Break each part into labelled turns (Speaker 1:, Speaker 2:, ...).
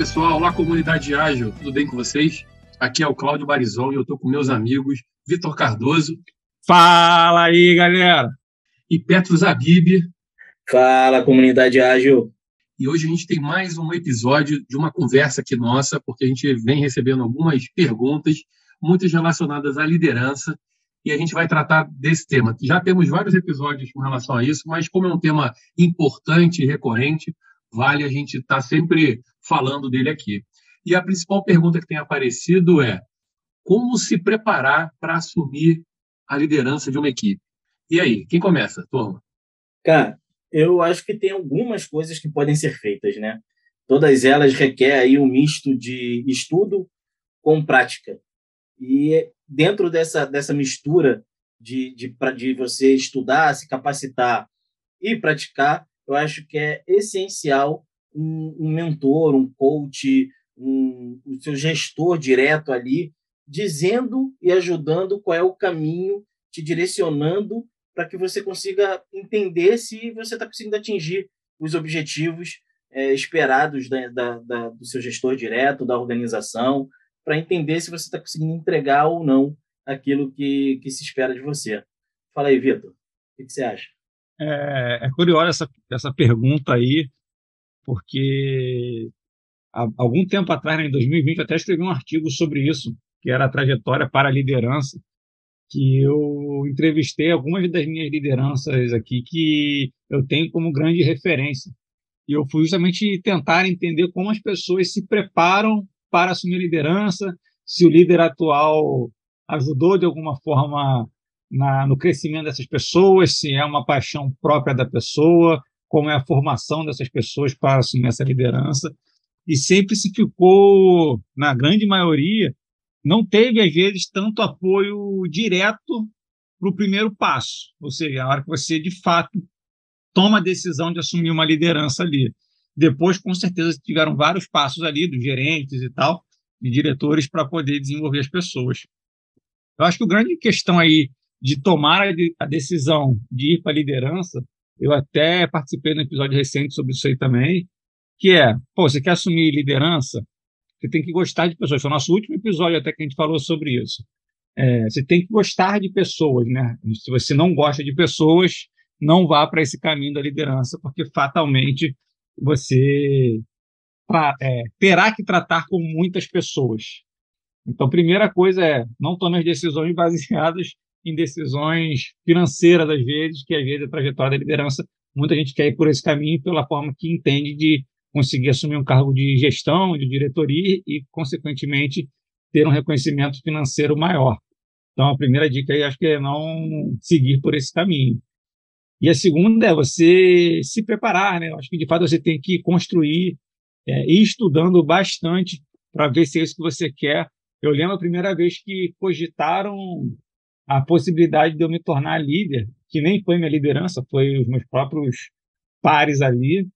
Speaker 1: pessoal, olá comunidade ágil, tudo bem com vocês? Aqui é o Cláudio Barizon e eu estou com meus amigos Vitor Cardoso.
Speaker 2: Fala aí, galera!
Speaker 1: E Petros Abib.
Speaker 3: Fala, comunidade ágil!
Speaker 1: E hoje a gente tem mais um episódio de uma conversa aqui nossa, porque a gente vem recebendo algumas perguntas, muitas relacionadas à liderança, e a gente vai tratar desse tema. Já temos vários episódios com relação a isso, mas como é um tema importante e recorrente, vale a gente estar tá sempre falando dele aqui. E a principal pergunta que tem aparecido é: como se preparar para assumir a liderança de uma equipe? E aí, quem começa, turma?
Speaker 3: Cara, eu acho que tem algumas coisas que podem ser feitas, né? Todas elas requerem aí um misto de estudo com prática. E dentro dessa, dessa mistura de, de, de você estudar, se capacitar e praticar, eu acho que é essencial um, um mentor, um coach, um, o seu gestor direto ali, dizendo e ajudando qual é o caminho, te direcionando para que você consiga entender se você está conseguindo atingir os objetivos é, esperados da, da, da, do seu gestor direto, da organização, para entender se você está conseguindo entregar ou não aquilo que, que se espera de você. Fala aí, Vitor, o que, que, você acha?
Speaker 2: É, é curiosa essa, essa pergunta aí, porque há algum tempo atrás, né, em 2020, eu até escrevi um artigo sobre isso, que era a trajetória para a liderança, que eu entrevistei algumas das minhas lideranças aqui que eu tenho como grande referência. E eu fui justamente tentar entender como as pessoas se preparam para assumir liderança, se o líder atual ajudou de alguma forma na, no crescimento dessas pessoas, se é uma paixão própria da pessoa, como é a formação dessas pessoas para assumir essa liderança. E sempre se ficou, na grande maioria, não teve, às vezes, tanto apoio direto para o primeiro passo, ou seja, a hora que você, de fato, toma a decisão de assumir uma liderança ali. Depois, com certeza, tiveram vários passos ali, dos gerentes e tal, de diretores, para poder desenvolver as pessoas. Eu acho que a grande questão aí de tomar a decisão de ir para a liderança, eu até participei no episódio recente sobre isso aí também, que é, pô, você quer assumir liderança, você tem que gostar de pessoas. Foi o nosso último episódio até que a gente falou sobre isso. É, você tem que gostar de pessoas, né? Se você não gosta de pessoas, não vá para esse caminho da liderança, porque fatalmente você pra, é, terá que tratar com muitas pessoas. Então, primeira coisa é não tome as decisões baseadas em decisões financeiras, às vezes, que às vezes a trajetória da liderança, muita gente quer ir por esse caminho pela forma que entende de conseguir assumir um cargo de gestão, de diretoria e, consequentemente, ter um reconhecimento financeiro maior. Então, a primeira dica aí acho que é não seguir por esse caminho. E a segunda é você se preparar, né? Acho que de fato você tem que construir é, ir estudando bastante para ver se é isso que você quer. Eu lembro a primeira vez que cogitaram a possibilidade de eu me tornar líder, que nem foi minha liderança, foi os meus próprios pares ali.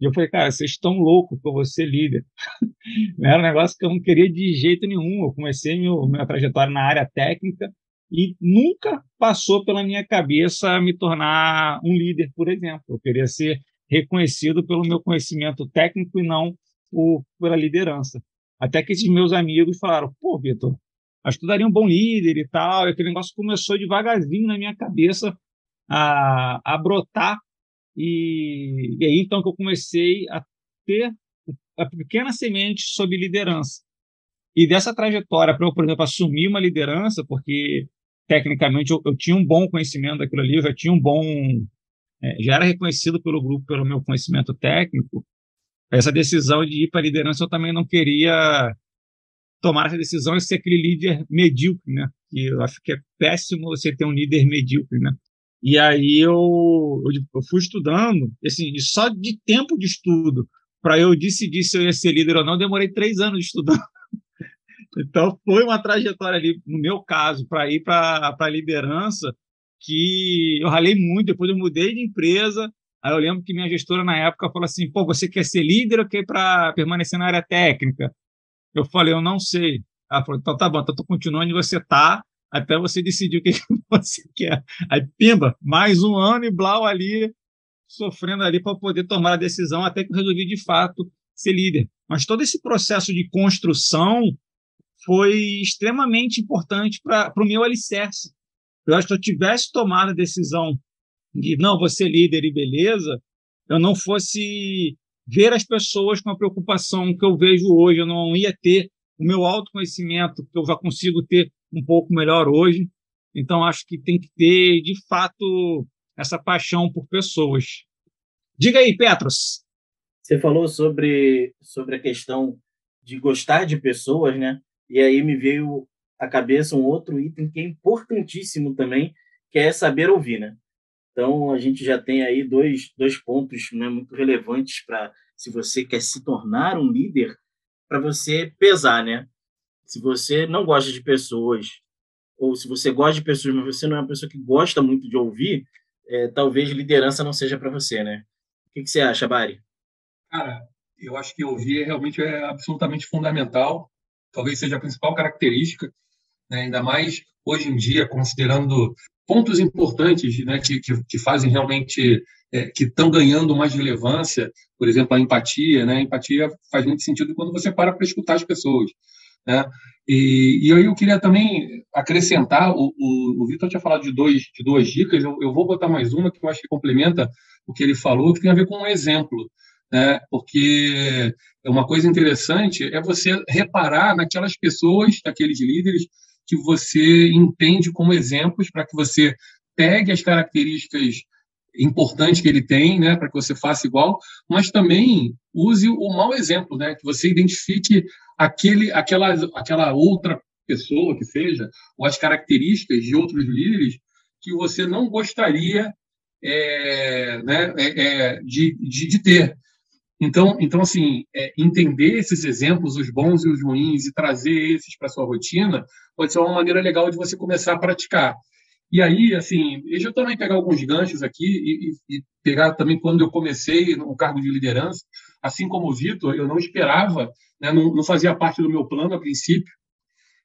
Speaker 2: E eu falei, cara, vocês estão loucos por você líder. Era um negócio que eu não queria de jeito nenhum. Eu comecei meu, minha trajetória na área técnica e nunca passou pela minha cabeça me tornar um líder, por exemplo. Eu queria ser reconhecido pelo meu conhecimento técnico e não por, pela liderança. Até que esses meus amigos falaram: pô, Vitor, acho que daria um bom líder e tal. E aquele negócio começou devagarzinho na minha cabeça a, a brotar e, e aí então que eu comecei a ter a pequena semente sobre liderança. E dessa trajetória para eu, por exemplo, assumir uma liderança, porque tecnicamente eu, eu, tinha um bom conhecimento daquilo ali, eu já tinha um bom. É, já era reconhecido pelo grupo pelo meu conhecimento técnico. Essa decisão de ir para a liderança eu também não queria tomar essa decisão e ser aquele líder medíocre, né? E eu acho que é péssimo você ter um líder medíocre, né? E aí eu, eu, eu fui estudando, assim, só de tempo de estudo, para eu decidir se eu ia ser líder ou não, demorei três anos estudando. então foi uma trajetória ali, no meu caso, para ir para a liderança, que eu ralei muito, depois eu mudei de empresa, aí eu lembro que minha gestora na época falou assim, pô, você quer ser líder ou quer para permanecer na área técnica? Eu falei, eu não sei. Ela falou, então tá bom, então tu continua onde você tá, até você decidir o que você quer. Aí, pimba, mais um ano e Blau ali, sofrendo ali para poder tomar a decisão, até que eu resolvi de fato ser líder. mas todo esse processo de construção foi extremamente importante para o meu alicerce. Eu acho que se eu tivesse tomado a decisão de não, você líder e beleza, eu não fosse ver as pessoas com a preocupação que eu vejo hoje, eu não ia ter o meu autoconhecimento que eu já consigo ter um pouco melhor hoje. Então, acho que tem que ter, de fato, essa paixão por pessoas. Diga aí, Petros.
Speaker 3: Você falou sobre, sobre a questão de gostar de pessoas, né? E aí me veio à cabeça um outro item que é importantíssimo também, que é saber ouvir, né? Então, a gente já tem aí dois, dois pontos né, muito relevantes para, se você quer se tornar um líder, para você pesar, né? Se você não gosta de pessoas, ou se você gosta de pessoas, mas você não é uma pessoa que gosta muito de ouvir, é, talvez liderança não seja para você, né? O que, que, você acha, Bari?
Speaker 1: Cara, eu acho que ouvir realmente é absolutamente fundamental. Talvez seja a principal característica, né? ainda mais hoje em dia, considerando pontos importantes né, que, que, que fazem realmente, é, que estão ganhando mais relevância, por exemplo, a empatia. Né? A empatia faz muito sentido quando você para para escutar as pessoas. Né? E, e aí eu queria também acrescentar, o, o, o Vitor tinha falado de, dois, de duas dicas, eu, eu vou botar mais uma que eu acho que complementa o que ele falou, que tem a ver com um exemplo. Né? Porque é uma coisa interessante é você reparar naquelas pessoas, naqueles líderes que você entende como exemplos para que você pegue as características importantes que ele tem, né, para que você faça igual, mas também use o mau exemplo, né, que você identifique aquele, aquela, aquela outra pessoa que seja, ou as características de outros líderes que você não gostaria é, né, é, é, de, de, de, ter. Então, então assim, é, entender esses exemplos, os bons e os ruins, e trazer esses para sua rotina, pode ser uma maneira legal de você começar a praticar. E aí, assim, deixa eu também pegar alguns ganchos aqui e, e, e pegar também quando eu comecei no cargo de liderança, assim como o Vitor, eu não esperava, né, não, não, fazia parte do meu plano a princípio.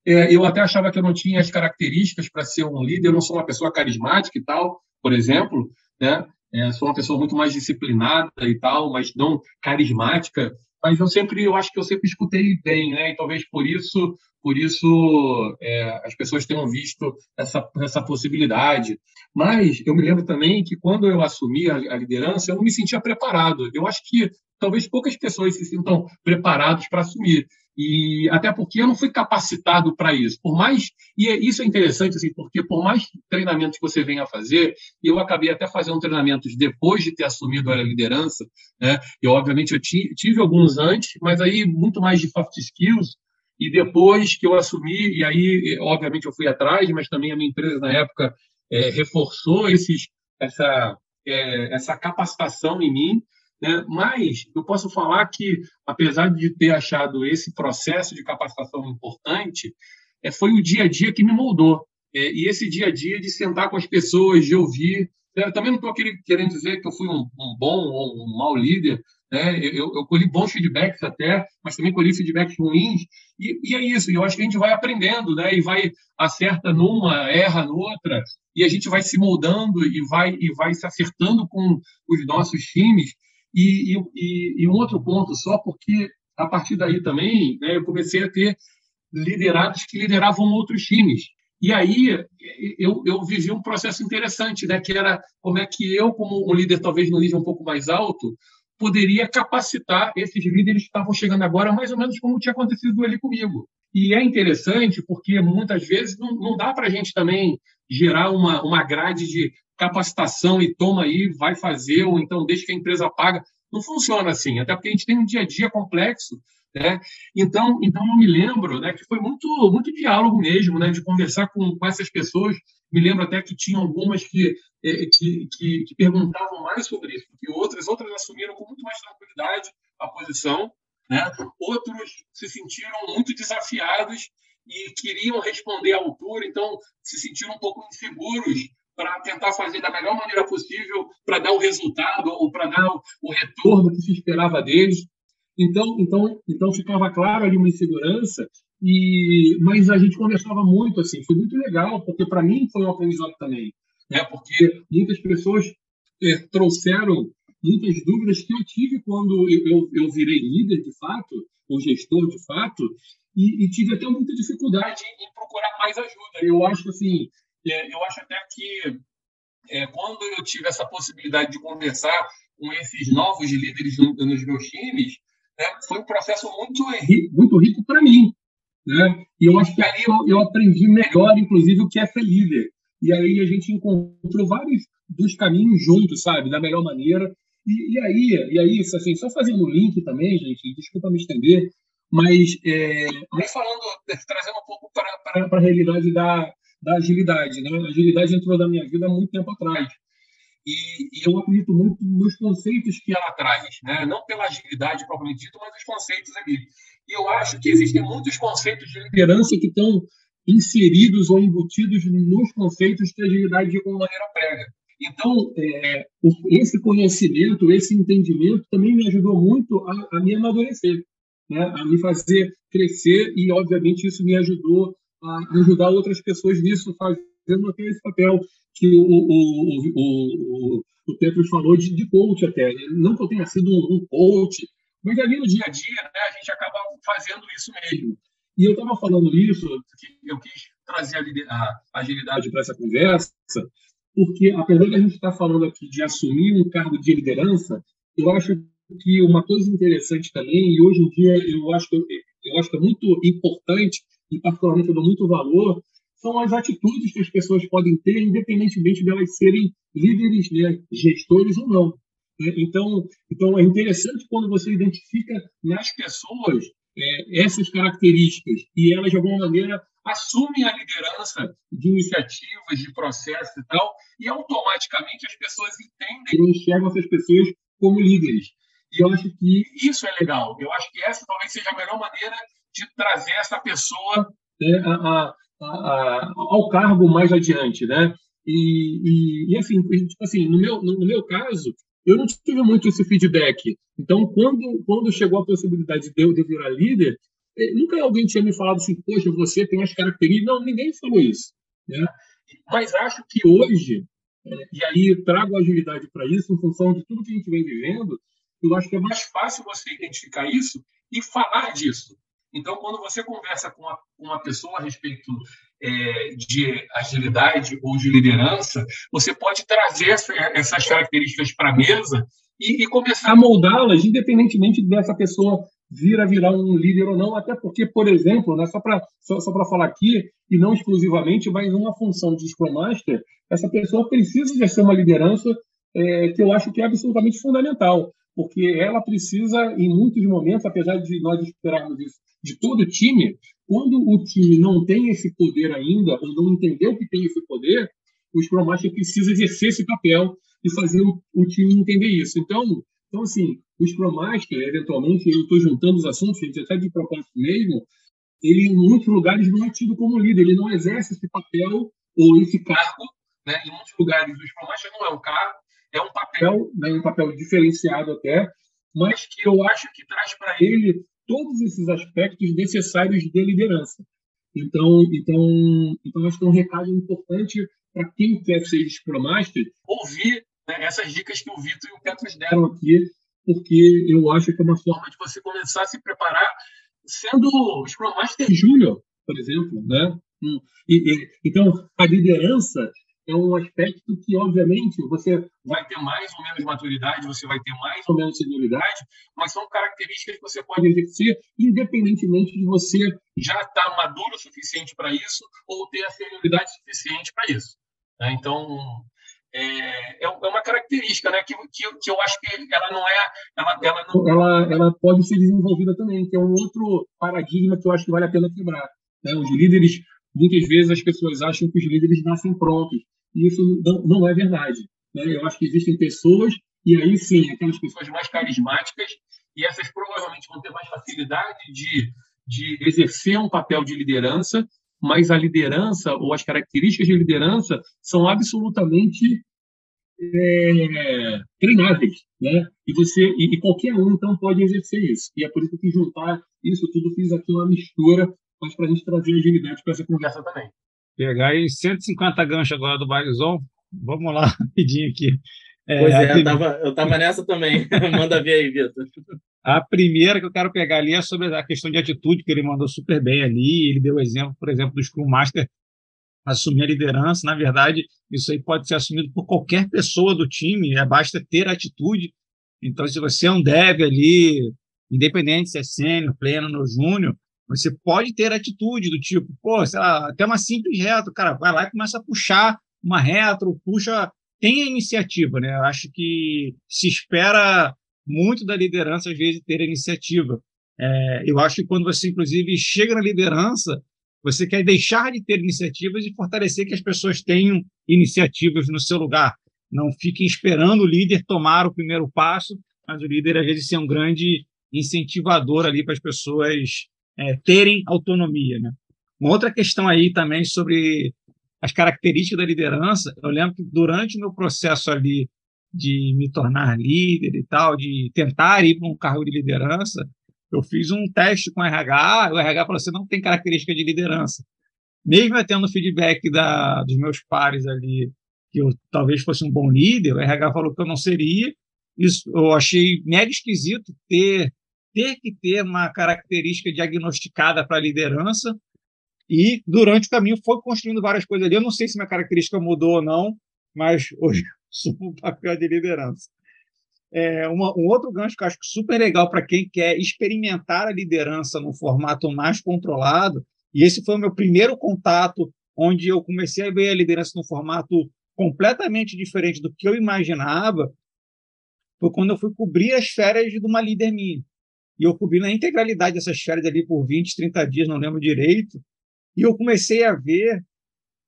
Speaker 1: É, eu até achava que eu não tinha as características para ser um líder, eu não sou uma pessoa carismática e tal, por exemplo, né? É, sou uma pessoa muito mais disciplinada e tal, mas não carismática. Mas eu sempre, eu acho que eu sempre escutei bem, né? E talvez por isso, por isso é, as pessoas tenham visto essa, essa possibilidade. Mas eu me lembro também que quando eu assumi a, a liderança, eu não me sentia preparado. Eu acho que talvez poucas pessoas se sintam preparados para assumir. E até porque eu não fui capacitado para isso. Por mais e é, isso é interessante assim, porque por mais treinamentos que você venha a fazer, eu acabei até fazendo treinamentos depois de ter assumido a liderança, né? E obviamente eu tive alguns antes, mas aí muito mais de soft skills e depois que eu assumi e aí obviamente eu fui atrás, mas também a minha empresa na época é, reforçou esses essa é, essa capacitação em mim né? Mas eu posso falar que, apesar de ter achado esse processo de capacitação importante, é, foi o dia a dia que me moldou. É, e esse dia a dia de sentar com as pessoas, de ouvir. Eu também não estou querendo dizer que eu fui um, um bom ou um mau líder, né? Eu, eu, colhi bons feedbacks até, mas também colhi feedbacks ruins. E, e, é isso. E eu acho que a gente vai aprendendo, né? E vai acerta numa, erra noutra, e a gente vai se moldando e vai e vai se acertando com os nossos times. E, e, e, um outro ponto só, porque a partir daí também né, eu comecei a ter liderados que lideravam outros times. E aí eu, eu vivi um processo interessante, né, que era como é que eu, como um líder talvez no nível um pouco mais alto, poderia capacitar esses líderes que estavam chegando agora, mais ou menos como tinha acontecido ali comigo. E é interessante porque muitas vezes não, não dá para a gente também gerar uma, uma grade de capacitação e toma aí, vai fazer, ou então deixa que a empresa paga. Não funciona assim, até porque a gente tem um dia a dia complexo. Né? Então, então eu me lembro né, que foi muito, muito diálogo mesmo, né, de conversar com, com essas pessoas. Me lembro até que tinha algumas que, eh, que, que, que perguntavam mais sobre isso que outras, outras assumiram com muito mais tranquilidade a posição, né? outros se sentiram muito desafiados e queriam responder à altura, então se sentiram um pouco inseguros para tentar fazer da melhor maneira possível para dar o resultado ou para dar o, retorno que se esperava deles. Então, então, então ficava claro ali uma insegurança e mas a gente conversava muito assim, foi muito legal porque para mim foi um aprendizado também, né? Porque muitas pessoas é, trouxeram muitas dúvidas que eu tive quando eu, eu, eu virei líder, de fato, ou gestor, de fato, e, e, tive até muita dificuldade em procurar mais ajuda. Eu acho assim, é, eu acho até que é, quando eu tive essa possibilidade de conversar com esses novos líderes nos meus times, né, foi um processo muito, muito rico para mim. Né? E eu acho que ali eu, eu, aprendi melhor, inclusive, o que é ser líder. E aí a gente encontrou vários dos caminhos juntos, sabe? Da melhor maneira. E, e aí, e aí assim, só fazendo o link também, gente, desculpa me estender, mas é, falando, trazendo um pouco para a realidade da, da agilidade. Né? A agilidade entrou na minha vida há muito tempo atrás. E, e, eu acredito muito nos conceitos que ela traz, né? não pela agilidade propriamente dita, mas os conceitos ali. E eu acho que existem muitos conceitos de liderança que estão inseridos ou embutidos nos conceitos que a agilidade de alguma maneira prega. Então, é, esse conhecimento, esse entendimento também me ajudou muito a, a me amadurecer, né? a me fazer crescer e, obviamente, isso me ajudou a ajudar outras pessoas nisso, fazendo até esse papel que o, o, o, o, o Petros falou de, de coach até. Não que eu tenha sido um, um coach, mas ali no dia a dia né, a gente acaba fazendo isso mesmo. E eu estava falando isso, eu quis trazer a, a agilidade para essa conversa, porque apesar de a gente estar falando aqui de assumir um cargo de liderança, eu acho que uma coisa interessante também, e hoje em dia eu acho que, eu acho que é muito importante e particularmente eu dou muito valor, são as atitudes que as pessoas podem ter, independentemente de elas serem líderes, né, gestores ou não. Né? Então, então, é interessante quando você identifica nas pessoas é, essas características e elas, de alguma maneira, assumem a liderança de iniciativas, de processos e tal, e automaticamente as pessoas entendem e enxergam essas pessoas como líderes. E eu acho que isso é legal. Eu acho que essa talvez seja a melhor maneira de trazer essa pessoa né, a, a, a, ao cargo mais adiante, né? E, e, e, assim, tipo assim, no meu, no meu caso, eu não tive muito esse feedback. Então, quando, quando chegou a possibilidade de eu, de virar líder, nunca alguém tinha me falado assim, poxa, você tem as características. Não, ninguém falou isso. Né? Mas acho que hoje, é, e aí trago agilidade para isso, em função de tudo que a gente vem vivendo, eu acho que é mais fácil você identificar isso e falar disso. Então, quando você conversa com uma, uma pessoa a respeito é, de agilidade ou de liderança, você pode trazer essa, essas características para a mesa e, e, começar a moldá-las, independentemente dessa pessoa vir a virar um líder ou não, até porque, por exemplo, né, só para só, só falar aqui, e não exclusivamente, mas uma função de Scrum Master, essa pessoa precisa exercer uma liderança é, que eu acho que é absolutamente fundamental, porque ela precisa, em muitos momentos, apesar de nós esperarmos isso de todo time, quando o time não tem esse poder ainda, ou não entendeu que tem esse poder, o Scrum Master precisa exercer esse papel e fazer o, o time entender isso. Então, então assim, o Scrum Master, eventualmente, eu estou juntando os assuntos, gente, até de propósito mesmo, ele, em muitos lugares, não é tido como líder, ele não exerce esse papel ou esse cargo. Né? Em muitos lugares, o Scrum Master não é um cargo, é um papel, né, um papel diferenciado até, mas que eu acho que traz para ele todos esses aspectos necessários de liderança. Então, então, então acho que é um recado importante para quem quer ser Scrum Master ouvir né, essas dicas que o Vitor e o Petros deram aqui, porque eu acho que é uma forma de você começar a se preparar sendo Scrum Master Júnior, por exemplo, né? Hum, e, e, então, a liderança é um aspecto que, obviamente, você vai ter mais ou menos maturidade, você vai ter mais ou menos senioridade, mas são características que você pode exercer independentemente de você já estar maduro o suficiente para isso ou ter a senioridade suficiente para isso. Né? Então, é, é, uma característica né, que, que, que, eu acho que ela não é. Ela, ela, não... ela, ela pode ser desenvolvida também, que é um outro paradigma que eu acho que vale a pena quebrar. Né? Os líderes, muitas vezes as pessoas acham que os líderes nascem prontos e isso não, não é verdade. Né? Eu acho que existem pessoas, e aí sim, aquelas pessoas mais carismáticas, e essas provavelmente vão ter mais facilidade de, de exercer um papel de liderança, mas a liderança ou as características de liderança são absolutamente é, treináveis, né? E você e, e, qualquer um então pode exercer isso. E é por isso que juntar isso tudo fiz aqui uma mistura, mas para a gente trazer agilidade para essa conversa também.
Speaker 2: Pegar aí 150 ganchos agora do Barizon. Vamos lá, rapidinho aqui.
Speaker 3: É, pois é, eu estava eu tava nessa também. Manda ver aí, Vitor.
Speaker 2: A primeira que eu quero pegar ali é sobre a questão de atitude, que ele mandou super bem ali. Ele deu o exemplo, por exemplo, do Scrum Master assumir a liderança. Na verdade, isso aí pode ser assumido por qualquer pessoa do time, é, basta ter atitude. Então, se você é um dev ali, independente se é sênior, pleno ou júnior, você pode ter atitude do tipo, pô, sei lá, até uma simples retro, cara, vai lá e começa a puxar uma retro, puxa, tem a iniciativa, né? Eu acho que se espera muito da liderança, às vezes, ter a iniciativa. É, eu acho que quando você, inclusive, chega na liderança, você quer deixar de ter iniciativas e fortalecer que as pessoas tenham iniciativas no seu lugar. Não fiquem esperando o líder tomar o primeiro passo, mas o líder, às vezes, ser um grande incentivador ali para as pessoas é, terem autonomia. Né? Uma outra questão aí também sobre as características da liderança, eu lembro que durante o meu processo ali de me tornar líder e tal, de tentar ir para um cargo de liderança, eu fiz um teste com o RH, o RH falou assim, não tem característica de liderança. Mesmo tendo feedback da, dos meus pares ali, que eu talvez fosse um bom líder, o RH falou que eu não seria, isso eu achei mega esquisito ter ter que ter uma característica diagnosticada para liderança. E durante o caminho foi construindo várias coisas ali. Eu não sei se minha característica mudou ou não, mas hoje sou um papel de liderança. É, uma, um outro gancho que eu acho super legal para quem quer experimentar a liderança no formato mais controlado, e esse foi o meu primeiro contato, onde eu comecei a ver a liderança no formato completamente diferente do que eu imaginava, foi quando eu fui cobrir as férias de uma líder minha. E eu cobri na integralidade dessas férias ali por 20, 30 dias, não lembro direito. E eu comecei a ver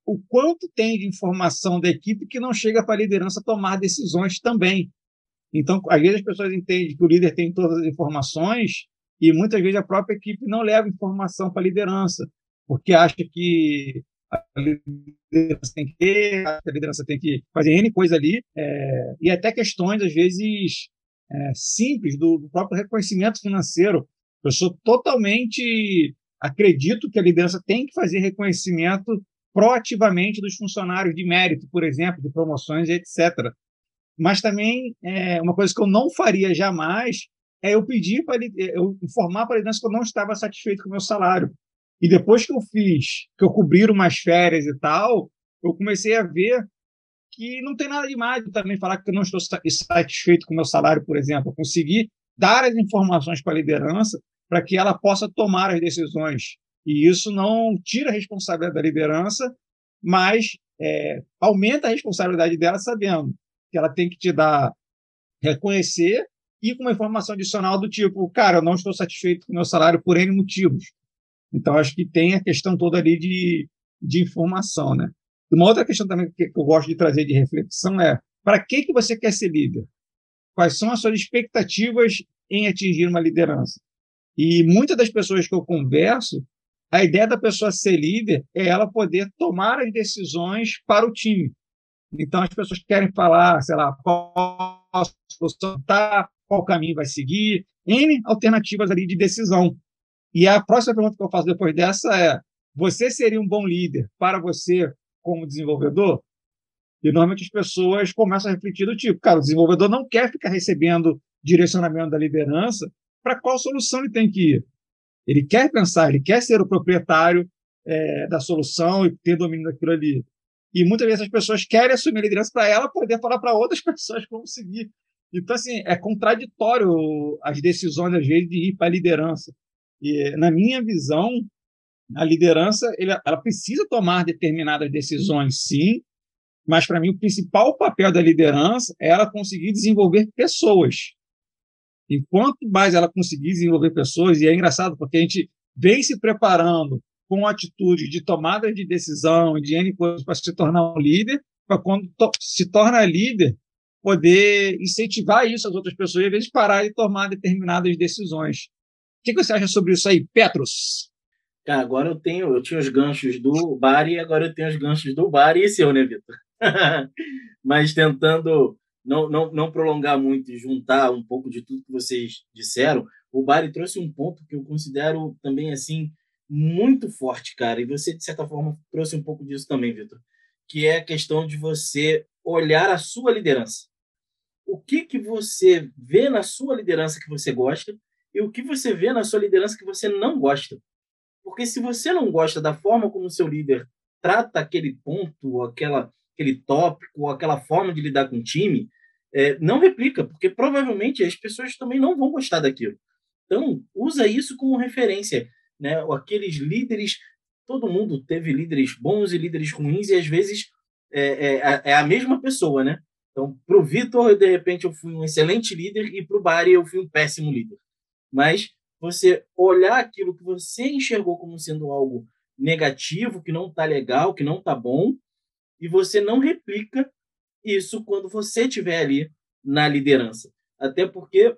Speaker 2: o quanto tem de informação da equipe que não chega para a liderança tomar decisões também. Então, às vezes as pessoas entendem que o líder tem todas as informações e muitas vezes a própria equipe não leva informação para a liderança, porque acha que a liderança tem que, a liderança tem que fazer N coisa ali, é, e até questões, às vezes, é, simples do, do, próprio reconhecimento financeiro. Eu sou totalmente. Acredito que a liderança tem que fazer reconhecimento proativamente dos funcionários de mérito, por exemplo, de promoções, etc. Mas também, é, uma coisa que eu não faria jamais é eu pedir para eu informar para a liderança que eu não estava satisfeito com o meu salário. E depois que eu fiz, que eu cobri umas férias e tal, eu comecei a ver que não tem nada demais também falar que eu não estou satisfeito com o meu salário, por exemplo. Eu consegui dar as informações para a liderança para que ela possa tomar as decisões. E isso não tira a responsabilidade da liderança, mas é, aumenta a responsabilidade dela sabendo que ela tem que te dar, reconhecer e com uma informação adicional do tipo, cara, eu não estou satisfeito com o meu salário por N motivos. Então, acho que tem a questão toda ali de, de informação, né? Uma outra questão também que eu gosto de trazer de reflexão é: para que, que você quer ser líder? Quais são as suas expectativas em atingir uma liderança? E muitas das pessoas que eu converso, a ideia da pessoa ser líder é ela poder tomar as decisões para o time. Então, as pessoas querem falar, sei lá, qual a solução está, qual caminho vai seguir, N alternativas ali de decisão. E a próxima pergunta que eu faço depois dessa é: você seria um bom líder para você como desenvolvedor? E normalmente as pessoas começam a refletir do tipo, cara, o desenvolvedor não quer ficar recebendo direcionamento da liderança para qual solução ele tem que ir. Ele quer pensar, ele quer ser o proprietário é, da solução e ter domínio daquilo ali. E muitas vezes as pessoas querem assumir a liderança para ela poder falar para outras pessoas como seguir. Então, assim, é contraditório as decisões, às vezes, de ir para a liderança. E, na minha visão, a liderança ela, precisa tomar determinadas decisões, sim, mas para mim o principal papel da liderança é ela conseguir desenvolver pessoas. Enquanto mais ela conseguir desenvolver pessoas, e é engraçado porque a gente vem se preparando com atitude de tomada de decisão, de N coisas para se tornar um líder, para quando to se torna líder, poder incentivar isso às outras pessoas, e às vezes parar de tomar determinadas decisões. O que você acha sobre isso aí, Petros?
Speaker 3: Cara, agora eu tenho, eu tinha os ganchos do bar e agora eu tenho os ganchos do bar e seu, né, Vitor? Mas tentando não, não, não prolongar muito e juntar um pouco de tudo que vocês disseram, o Bari trouxe um ponto que eu considero também assim muito forte, cara. E você, de certa forma, trouxe um pouco disso também, Vitor, que é a questão de você olhar a sua liderança. o que, que você vê na sua liderança que você gosta e o que você vê na sua liderança que você não gosta. Porque se você não gosta da forma como o seu líder trata aquele ponto, aquela, aquele tópico, aquela forma de lidar com o time, é, não replica, porque provavelmente as pessoas também não vão gostar daquilo. Então, usa isso como referência. Né? Aqueles líderes, todo mundo teve líderes bons e líderes ruins, e às vezes é, é, é a mesma pessoa, né? Então, para o Vitor, de repente, eu fui um excelente líder e para o Bari eu fui um péssimo líder. Mas você olhar aquilo que você enxergou como sendo algo negativo, que não está legal, que não está bom, e você não replica isso quando você estiver ali na liderança. Até porque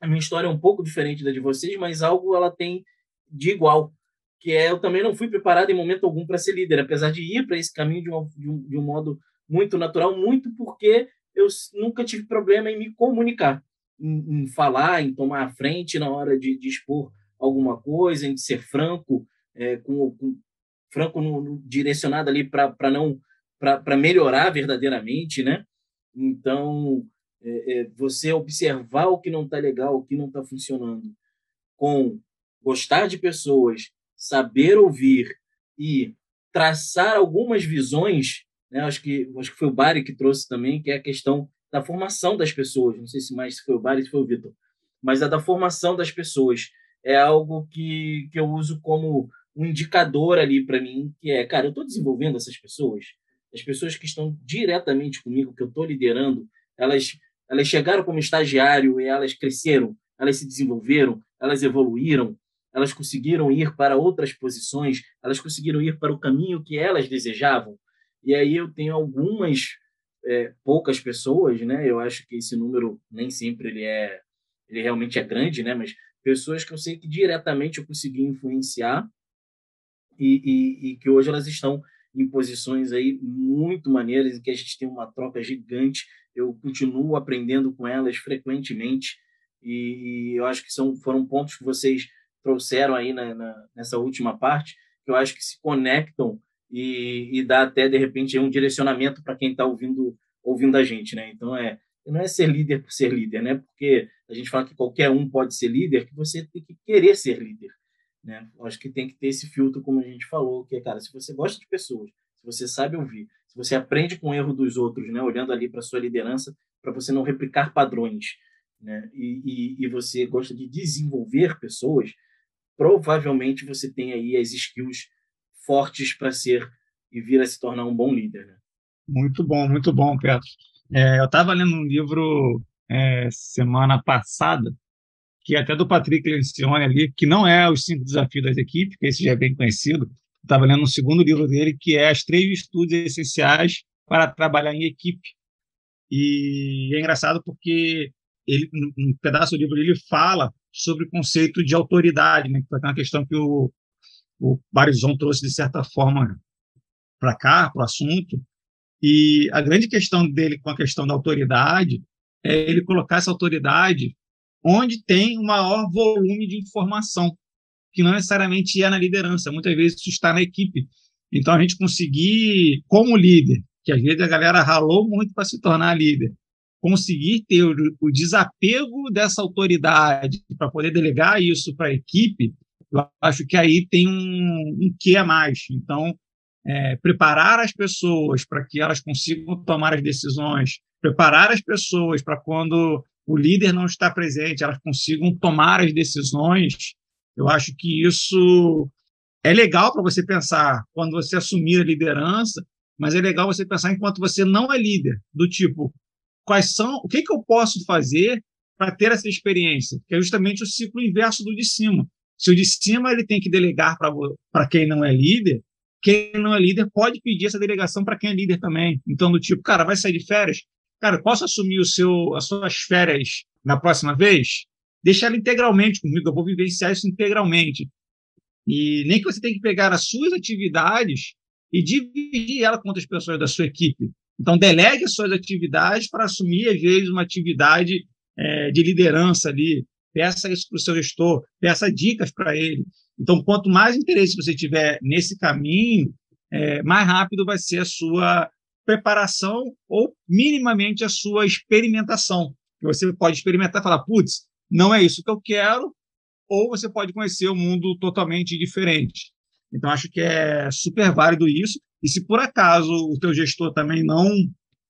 Speaker 3: a minha história é um pouco diferente da de vocês, mas algo ela tem de igual, que é eu também não fui preparado em momento algum para ser líder, apesar de ir para esse caminho de, de, um, de um modo muito natural, muito porque eu nunca tive problema em me comunicar, em, em falar, em tomar a frente na hora de, de expor alguma coisa, em ser franco, é, com, com, franco no, no, direcionado ali para não para melhorar verdadeiramente, né? Então, é, é, você observar o que não está legal, o que não está funcionando, com gostar de pessoas, saber ouvir e traçar algumas visões né? Acho que acho que foi o Bari que trouxe também, que é a questão da formação das pessoas. Não sei se mais foi o Bari, se foi o Vitor, mas a da formação das pessoas é algo que, que eu uso como um indicador ali para mim, que é, cara, eu estou desenvolvendo essas pessoas, as pessoas que estão diretamente comigo, que eu estou liderando, elas elas chegaram como estagiário e elas cresceram, elas se desenvolveram, elas evoluíram, elas conseguiram ir para outras posições, elas conseguiram ir para o caminho que elas desejavam. E aí eu tenho algumas é, poucas pessoas, né? Eu acho que esse número nem sempre ele é ele realmente é grande, né? Mas pessoas que eu sei que diretamente eu consegui influenciar e, e, e que hoje elas estão em posições aí muito maneiras em que a gente tem uma troca gigante. Eu continuo aprendendo com elas frequentemente e, e eu acho que são foram pontos que vocês trouxeram aí na, na, nessa última parte que eu acho que se conectam e, e dá até, de repente, um direcionamento para quem está ouvindo, ouvindo a gente. Né? Então, é, não é ser líder por ser líder, né? porque a gente fala que qualquer um pode ser líder, que você tem que querer ser líder. Né? Acho que tem que ter esse filtro, como a gente falou, que é, cara, se você gosta de pessoas, se você sabe ouvir, se você aprende com o erro dos outros, né? olhando ali para sua liderança, para você não replicar padrões, né? E, e, e, você gosta de desenvolver pessoas, provavelmente você tem aí as skills fortes para ser e vir a se tornar um bom líder. Né?
Speaker 2: Muito bom, muito bom, Petro. É, eu estava lendo um livro é, semana passada, que é até do Patrick Lencioni ali, que não é Os Cinco Desafios das Equipes, que esse já é bem conhecido. Estava lendo um segundo livro dele, que é As Três Virtudes Essenciais para Trabalhar em Equipe. E é engraçado porque ele, um pedaço do livro ele fala sobre o conceito de autoridade, né, que foi uma questão que o o Barizon trouxe de certa forma para cá, para o assunto. E a grande questão dele com a questão da autoridade é ele colocar essa autoridade onde tem o maior volume de informação, que não necessariamente é na liderança, muitas vezes isso está na equipe. Então, a gente conseguir, como líder, que às vezes a galera ralou muito para se tornar líder, conseguir ter o, desapego dessa autoridade para poder delegar isso para a equipe, eu acho que aí tem um, um que a mais. Então, é, preparar as pessoas para que elas consigam tomar as decisões, preparar as pessoas para quando o líder não está presente, elas consigam tomar as decisões. Eu acho que isso é legal para você pensar quando você assumir a liderança, mas é legal você pensar enquanto você não é líder, do tipo, quais são, o que, que eu posso fazer para ter essa experiência? Que é justamente o ciclo inverso do de cima. Se o de cima ele tem que delegar para quem não é líder, quem não é líder pode pedir essa delegação para quem é líder também. Então, do tipo, cara, vai sair de férias? Cara, posso assumir o seu, as suas férias na próxima vez? Deixa ela integralmente comigo, eu vou vivenciar isso integralmente. E nem que você tenha que pegar as suas atividades e dividir ela com outras pessoas da sua equipe. Então, delegue as suas atividades para assumir, às vezes, uma atividade é, de liderança ali, peça isso para o seu gestor, peça dicas para ele. Então, quanto mais interesse você tiver nesse caminho, é, mais rápido vai ser a sua preparação ou minimamente a sua experimentação. Você pode experimentar e falar, putz, não é isso que eu quero, ou você pode conhecer um mundo totalmente diferente. Então, acho que é super válido isso. E se por acaso o teu gestor também não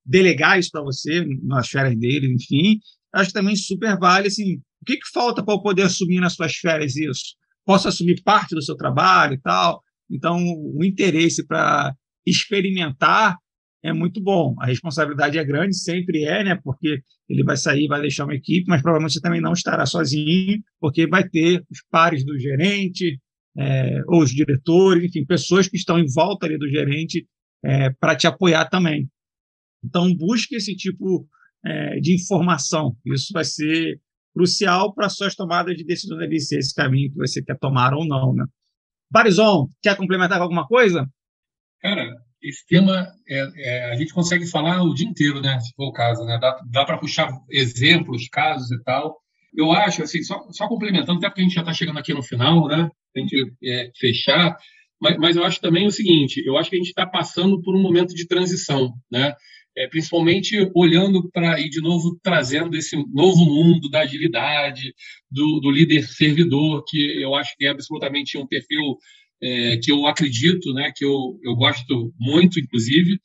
Speaker 2: delegar isso para você, nas férias dele, enfim, acho que também super vale, assim, o que, que falta para eu poder assumir nas suas férias isso? Posso assumir parte do seu trabalho e tal? Então, o interesse para experimentar é muito bom. A responsabilidade é grande, sempre é, né? Porque ele vai sair, vai deixar uma equipe, mas provavelmente você também não estará sozinho, porque vai ter os pares do gerente, é, ou os diretores, enfim, pessoas que estão em volta ali do gerente é, para te apoiar também. Então, busque esse tipo é, de informação. Isso vai ser crucial para suas tomadas de decisão deve ser esse caminho que você quer tomar ou não, né? Barizon, quer complementar com alguma coisa?
Speaker 1: Cara, esse tema é, é, a gente consegue falar o dia inteiro, né? Se for o caso, né? Dá, dá para puxar exemplos, casos e tal. Eu acho, assim, só, só complementando, até porque a gente já está chegando aqui no final, né? Gente é, fechar, mas, mas eu acho também o seguinte: eu acho que a gente está passando por um momento de transição, né? É, principalmente olhando para e de novo trazendo esse novo mundo da agilidade, do, do líder servidor, que eu acho que é absolutamente um perfil é, que eu acredito, né, que eu, eu gosto muito, inclusive,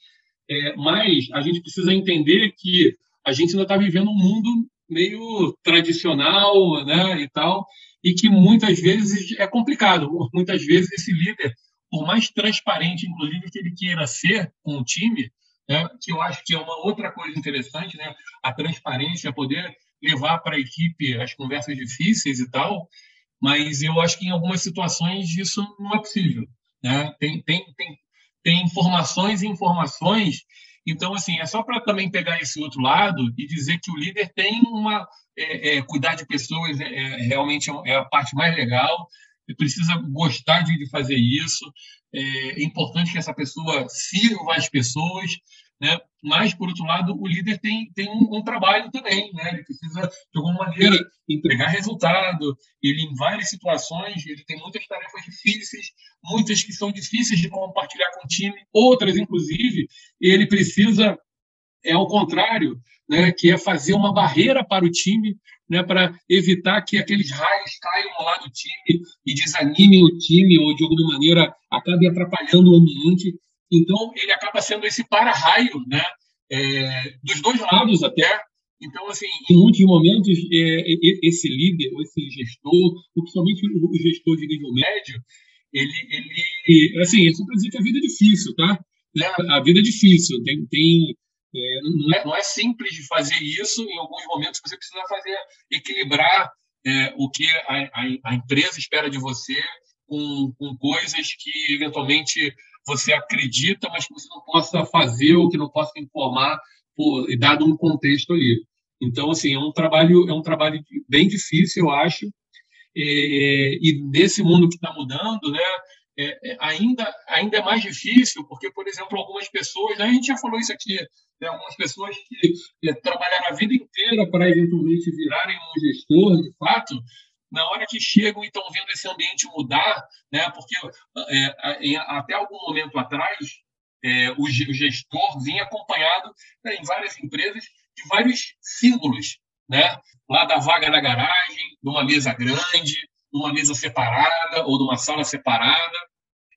Speaker 1: é, mas a gente precisa entender que a gente ainda está vivendo um mundo meio tradicional né, e tal, e que muitas vezes é complicado. Muitas vezes esse líder, por mais transparente, inclusive, que ele queira ser com o time, né, que eu acho que é uma outra coisa interessante, né, a transparência, poder levar para a equipe as conversas difíceis e tal, mas eu acho que em algumas situações isso não é possível. Né? Tem, tem, tem, tem informações e informações, então, assim, é só para também pegar esse outro lado e dizer que o líder tem uma. É, é, cuidar de pessoas é, é realmente é a parte mais legal, precisa gostar de, de fazer isso, é importante que essa pessoa sirva as pessoas, né? Mas, por outro lado, o líder tem, tem um, um, trabalho também, né? ele precisa, de alguma maneira, entregar resultado. Ele, em várias situações, ele tem muitas tarefas difíceis, muitas que são difíceis de compartilhar com o time, outras, inclusive, ele precisa, é ao contrário, né? que é fazer uma barreira para o time, né? para evitar que aqueles raios caiam lá do time e desanimem o time, ou, de alguma maneira, acabem atrapalhando o ambiente. Então, ele acaba sendo esse para-raio, né? É, dos dois lados até. Então, assim, em muitos momentos, é, esse líder, ou esse gestor, principalmente o gestor de nível médio, ele, ele assim, isso para dizer que a vida é difícil, tá? Né? A vida é difícil, tem, tem é, não, é, não é simples de fazer isso. Em alguns momentos, você precisa fazer equilibrar é, o que a, a, a, empresa espera de você com, com coisas que eventualmente você acredita, mas que você não possa fazer ou que não possa informar, por, dado um contexto ali. Então, assim, é um trabalho, é um trabalho bem difícil, eu acho. É, e nesse mundo que está mudando, né, é, é, ainda, ainda é mais difícil, porque, por exemplo, algumas pessoas, a gente já falou isso aqui, né, algumas pessoas que é, trabalharam a vida inteira para eventualmente virarem um gestor, de fato, na hora que chegam e estão vendo esse ambiente mudar, né, porque é, até algum momento atrás, é, o, gestor vinha acompanhado né, em várias empresas de vários símbolos, né? lá da vaga na garagem, numa mesa grande, numa mesa separada ou numa sala separada.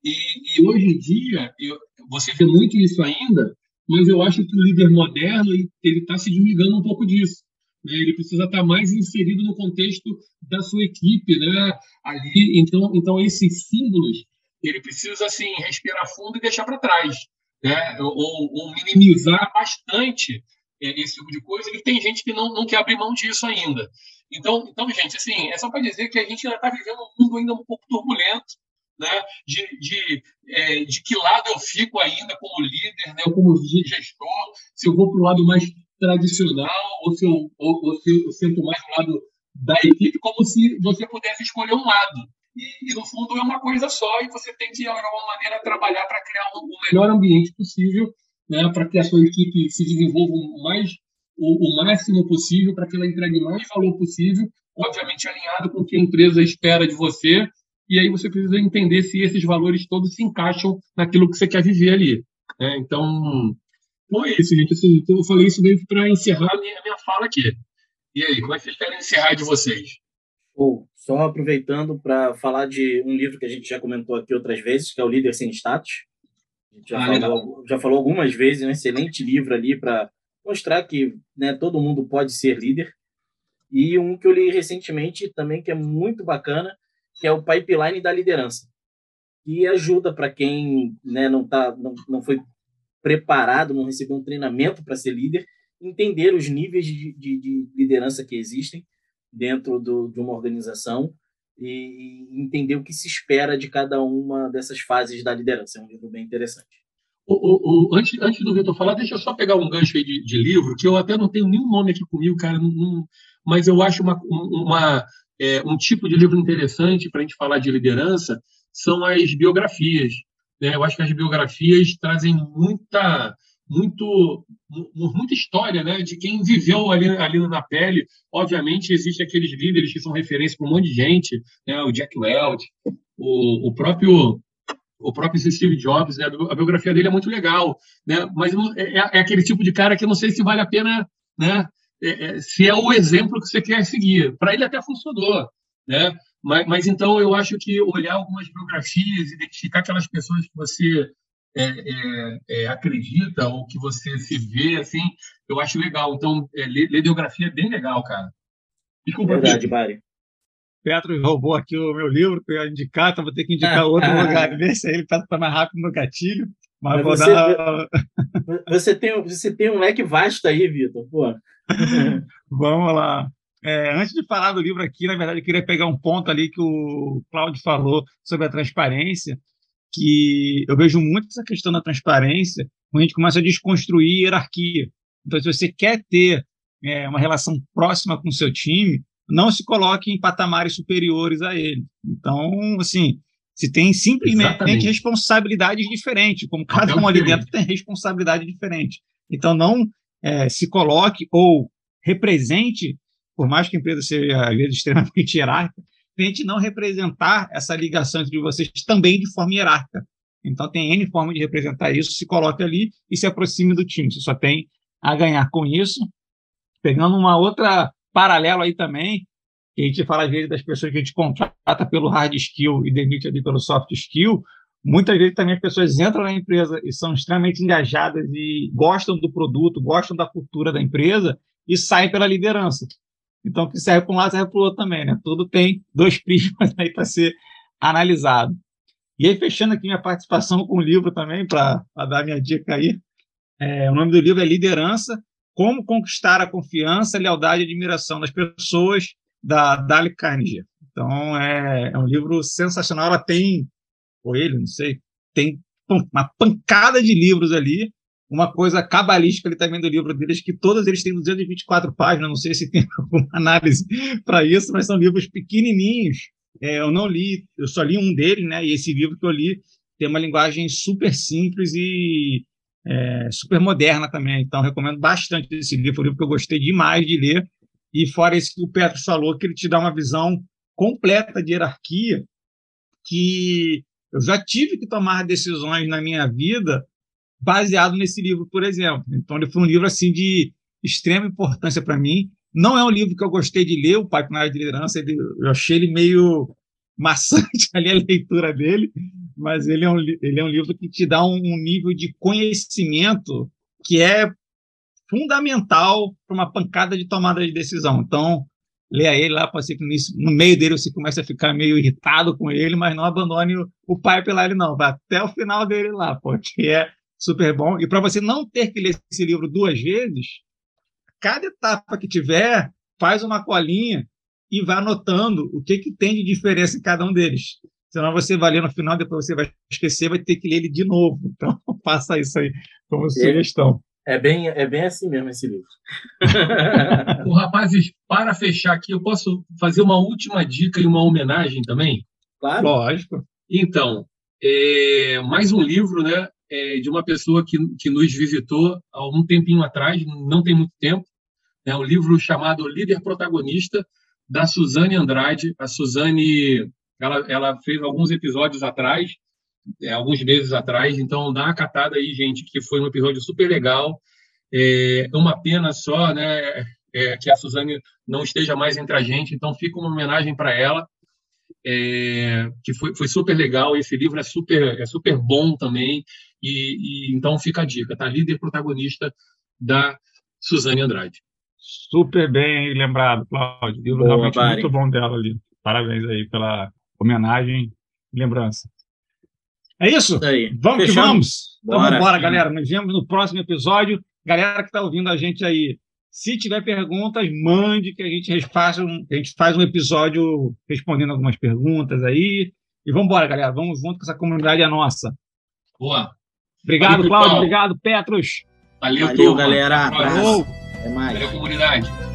Speaker 1: E, e hoje em dia, eu, você vê muito isso ainda, mas eu acho que o líder moderno ele está se desligando um pouco disso né? ele precisa estar mais inserido no contexto da sua equipe, né? Ali, então, então esses símbolos ele precisa assim respirar fundo e deixar para trás, né? Ou, ou minimizar bastante é, esse tipo de coisa. E tem gente que não, não quer abrir mão disso ainda. Então, então gente, assim, é só para dizer que a gente ainda está vivendo um mundo ainda um pouco turbulento, né? De, de, é, de que lado eu fico ainda como líder, né? como gestor, se eu vou para o lado mais tradicional ou se eu, ou, ou se eu sinto mais do lado da equipe, como se você pudesse escolher um lado. E, e, no fundo é uma coisa só e você tem que, de alguma maneira, trabalhar para criar o, o melhor ambiente possível, né, para que a sua equipe se desenvolva o, mais, o, o máximo possível, para que ela entregue mais valor possível, obviamente alinhado com o que a empresa espera de você. E aí você precisa entender se esses valores todos se encaixam naquilo que você quer viver ali. Né? Então, Bom, é isso, gente. Assim, então, eu falei isso meio para encerrar a minha, a minha fala aqui. E aí, como é que vocês querem encerrar de vocês?
Speaker 3: Bom, só aproveitando para falar de um livro que a gente já comentou aqui outras vezes, que é o Líder Sem Status. A gente já, ah, falou, já falou algumas vezes, um excelente livro ali para mostrar que né, todo mundo pode ser líder. E um que eu li recentemente também, que é muito bacana, que é o Pipeline da Liderança, que ajuda para quem né, não, tá, não, não foi preparado, não recebeu um treinamento para ser líder, entender os níveis de, de, de liderança que existem dentro do, de uma organização e, e entender o que se espera de cada uma dessas fases da liderança. É um livro bem interessante.
Speaker 1: O, o, o, antes, antes do Vitor falar, deixa eu só pegar um gancho aí de, de, livro, que eu até não tenho nenhum nome aqui comigo, cara, não, não, mas eu acho uma, uma é, um tipo de livro interessante para a gente falar de liderança, são as biografias. Né? Eu acho que as biografias trazem muita, muito, muita história né? de quem viveu ali, ali na pele. Obviamente, existem aqueles líderes que são referência para um monte de gente, né? o Jack Welch, o, o próprio o próprio Steve Jobs, né? a biografia dele é muito legal, né? mas é, é, aquele tipo de cara que eu não sei se vale a pena, né? É, é, se é o exemplo que você quer seguir. Para ele até funcionou, né? Mas, mas, então eu acho que olhar algumas biografias, identificar aquelas pessoas que você é, é, é, acredita ou que você se vê, assim, eu acho legal. Então, é, ler, ler biografia é bem legal, cara.
Speaker 3: Desculpa, Verdade, Mari.
Speaker 2: Petro roubou aqui o meu livro que eu ia indicar, então vou ter que indicar outro lugar aí, ele Petro está mais rápido no gatilho. Mas, mas vou
Speaker 3: você, dar... você, tem, você tem um leque vasto aí, Vitor.
Speaker 2: Vamos lá. É, antes de falar do livro aqui, na verdade, eu queria pegar um ponto ali que o Cláudio falou sobre a transparência, que eu vejo muito essa questão da transparência quando a gente começa a desconstruir hierarquia. Então, se você quer ter é, uma relação próxima com o seu time, não se coloque em patamares superiores a ele. Então, assim, se tem simplesmente Exatamente. responsabilidades diferentes, como cada um ali dentro tem responsabilidade diferente. Então, não é, se coloque ou represente, por mais que a empresa seja, às vezes, extremamente hierárquica, tente não representar essa ligação entre vocês também de forma hierárquica. Então, tem N forma de representar isso, se coloque ali e se aproxime do time. Você só tem a ganhar com isso. Pegando uma outra paralelo aí também, a gente fala às vezes das pessoas que a gente contrata pelo hard skill e demite ali pelo soft skill, muitas vezes também as pessoas entram na empresa e são extremamente engajadas e gostam do produto, gostam da cultura da empresa e saem pela liderança. Então, o que serve para um lado serve para o outro também, né? Tudo tem dois prismas aí para ser analisado. E aí, fechando aqui minha participação com o livro também, para dar minha dica aí, é, o nome do livro é Liderança, Como Conquistar a Confiança, Lealdade e Admiração das Pessoas, da Dale Carnegie. Então, é, é um livro sensacional. Ela tem, ou ele, não sei, tem uma pancada de livros ali. Uma coisa cabalística ali também do livro deles, que todos eles têm 224 páginas. Não sei se tem alguma análise para isso, mas são livros pequenininhos. É, eu não li, eu só li um deles, né? E esse livro que eu li tem uma linguagem super simples e é, super moderna também. Então, recomendo bastante esse livro, um livro que eu gostei demais de ler. E fora isso que o Petro falou, que ele te dá uma visão completa de hierarquia, que eu já tive que tomar decisões na minha vida baseado nesse livro, por exemplo. Então, ele foi um livro assim de extrema importância para mim. Não é um livro que eu gostei de ler, o Pai de Liderança, ele, eu achei ele meio maçante ali a leitura dele, mas ele é um, ele é um livro que te dá um, um nível de conhecimento que é fundamental para uma pancada de tomada de decisão. Então, leia ele lá, pode ser que no meio dele você comece a ficar meio irritado com ele, mas não abandone o, o pipeline, não. Vai até o final dele lá, porque é super bom. E para você não ter que ler esse livro duas vezes, cada etapa que tiver, faz uma colinha e vai anotando o que, que tem de diferença em cada um deles. Senão você vai ler no final, depois você vai esquecer, vai ter que ler ele de novo. Então, faça isso aí como sugestão.
Speaker 3: É bem, é bem assim mesmo esse livro.
Speaker 1: o rapazes, para fechar aqui, eu posso fazer uma última dica e uma homenagem também?
Speaker 3: Claro.
Speaker 2: Lógico.
Speaker 1: Então, é, mais um livro, né? É, de uma pessoa que, que nos visitou há um tempinho atrás, não tem muito tempo, né, um livro chamado Líder Protagonista, da Suzane Andrade. A Suzane ela, ela fez alguns episódios atrás é, alguns meses atrás. Então, dá uma catada aí, gente, que foi um episódio super legal. É uma pena só, né, é, que a Suzane não esteja mais entre a gente. Então, fica uma homenagem para ela, é, que foi, foi super legal. Esse livro é super, é super bom também. E, e então, fica a dica, tá? Líder protagonista da Suzane Andrade.
Speaker 2: Super bem lembrado, Cláudio. Livro Boa, realmente Bari. muito bom dela ali. Parabéns aí pela homenagem e lembrança. É isso?
Speaker 3: Aí.
Speaker 2: Vamos Fechamos. que vamos. Então, Bora. Então, vamos galera. Nos vemos no próximo episódio. Galera que está ouvindo a gente aí, se tiver perguntas, mande que a gente faz um, a gente faz um episódio respondendo algumas perguntas aí. E vamos embora, galera. Vamos junto com essa comunidade é nossa.
Speaker 1: Boa.
Speaker 2: Obrigado, Cláudio. Obrigado, Petros.
Speaker 3: Valeu, Valeu galera.
Speaker 1: Valeu. Até mais. Valeu, comunidade.